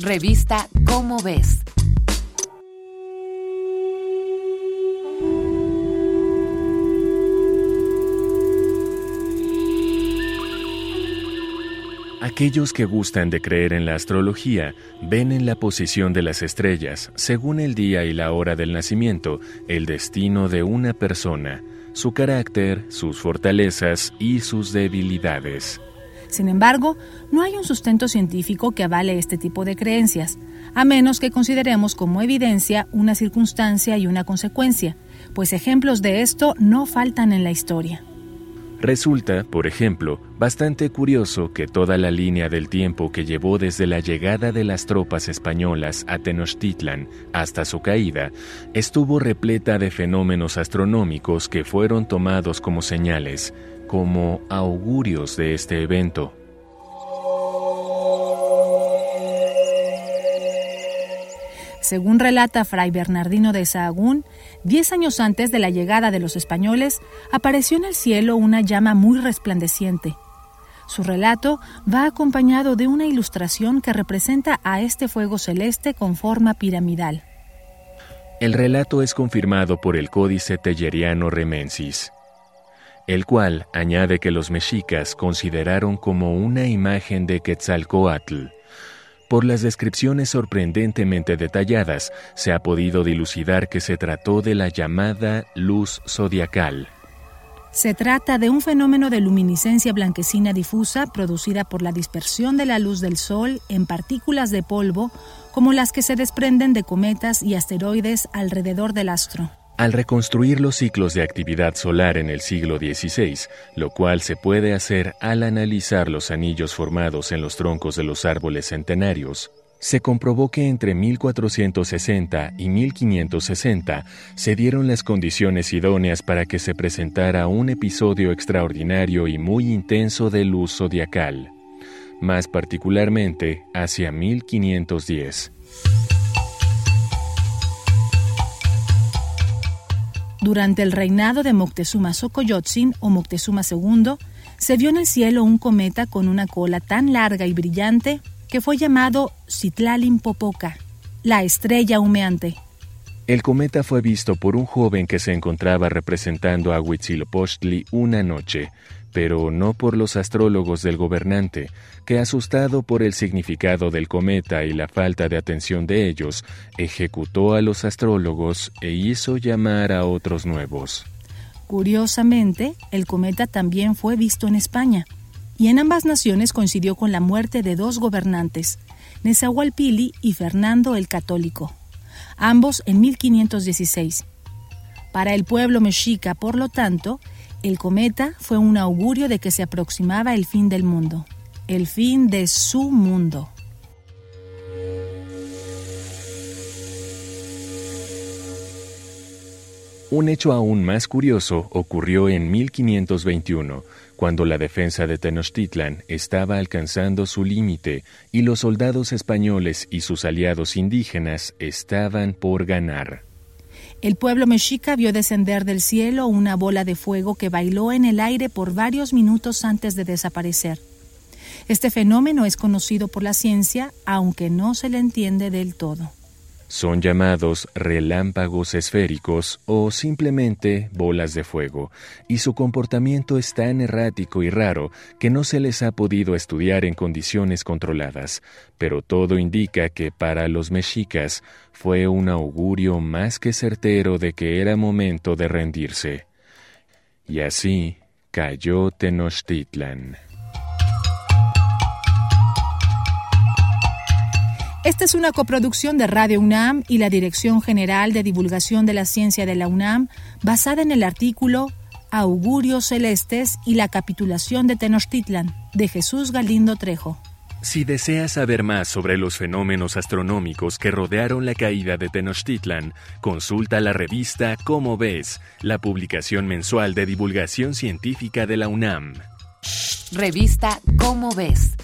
Revista Cómo ves. Aquellos que gustan de creer en la astrología ven en la posición de las estrellas, según el día y la hora del nacimiento, el destino de una persona, su carácter, sus fortalezas y sus debilidades. Sin embargo, no hay un sustento científico que avale este tipo de creencias, a menos que consideremos como evidencia una circunstancia y una consecuencia, pues ejemplos de esto no faltan en la historia. Resulta, por ejemplo, bastante curioso que toda la línea del tiempo que llevó desde la llegada de las tropas españolas a Tenochtitlan hasta su caída estuvo repleta de fenómenos astronómicos que fueron tomados como señales, como augurios de este evento. Según relata Fray Bernardino de Sahagún, diez años antes de la llegada de los españoles, apareció en el cielo una llama muy resplandeciente. Su relato va acompañado de una ilustración que representa a este fuego celeste con forma piramidal. El relato es confirmado por el Códice Telleriano Remensis, el cual añade que los mexicas consideraron como una imagen de Quetzalcoatl, por las descripciones sorprendentemente detalladas, se ha podido dilucidar que se trató de la llamada luz zodiacal. Se trata de un fenómeno de luminiscencia blanquecina difusa producida por la dispersión de la luz del Sol en partículas de polvo como las que se desprenden de cometas y asteroides alrededor del astro al reconstruir los ciclos de actividad solar en el siglo XVI, lo cual se puede hacer al analizar los anillos formados en los troncos de los árboles centenarios, se comprobó que entre 1460 y 1560 se dieron las condiciones idóneas para que se presentara un episodio extraordinario y muy intenso de luz zodiacal, más particularmente hacia 1510. Durante el reinado de Moctezuma Xocoyotzin o Moctezuma II, se vio en el cielo un cometa con una cola tan larga y brillante que fue llamado Citlalin Popoca, la estrella humeante. El cometa fue visto por un joven que se encontraba representando a Huitzilopochtli una noche, pero no por los astrólogos del gobernante, que asustado por el significado del cometa y la falta de atención de ellos, ejecutó a los astrólogos e hizo llamar a otros nuevos. Curiosamente, el cometa también fue visto en España, y en ambas naciones coincidió con la muerte de dos gobernantes, Nezahualpili y Fernando el Católico, ambos en 1516. Para el pueblo mexica, por lo tanto, el cometa fue un augurio de que se aproximaba el fin del mundo, el fin de su mundo. Un hecho aún más curioso ocurrió en 1521, cuando la defensa de Tenochtitlan estaba alcanzando su límite y los soldados españoles y sus aliados indígenas estaban por ganar. El pueblo mexica vio descender del cielo una bola de fuego que bailó en el aire por varios minutos antes de desaparecer. Este fenómeno es conocido por la ciencia, aunque no se le entiende del todo. Son llamados relámpagos esféricos o simplemente bolas de fuego, y su comportamiento es tan errático y raro que no se les ha podido estudiar en condiciones controladas, pero todo indica que para los mexicas fue un augurio más que certero de que era momento de rendirse. Y así cayó Tenochtitlan. Esta es una coproducción de Radio UNAM y la Dirección General de Divulgación de la Ciencia de la UNAM, basada en el artículo Augurios Celestes y la capitulación de Tenochtitlan, de Jesús Galindo Trejo. Si deseas saber más sobre los fenómenos astronómicos que rodearon la caída de Tenochtitlan, consulta la revista Cómo ves, la publicación mensual de divulgación científica de la UNAM. Revista Cómo ves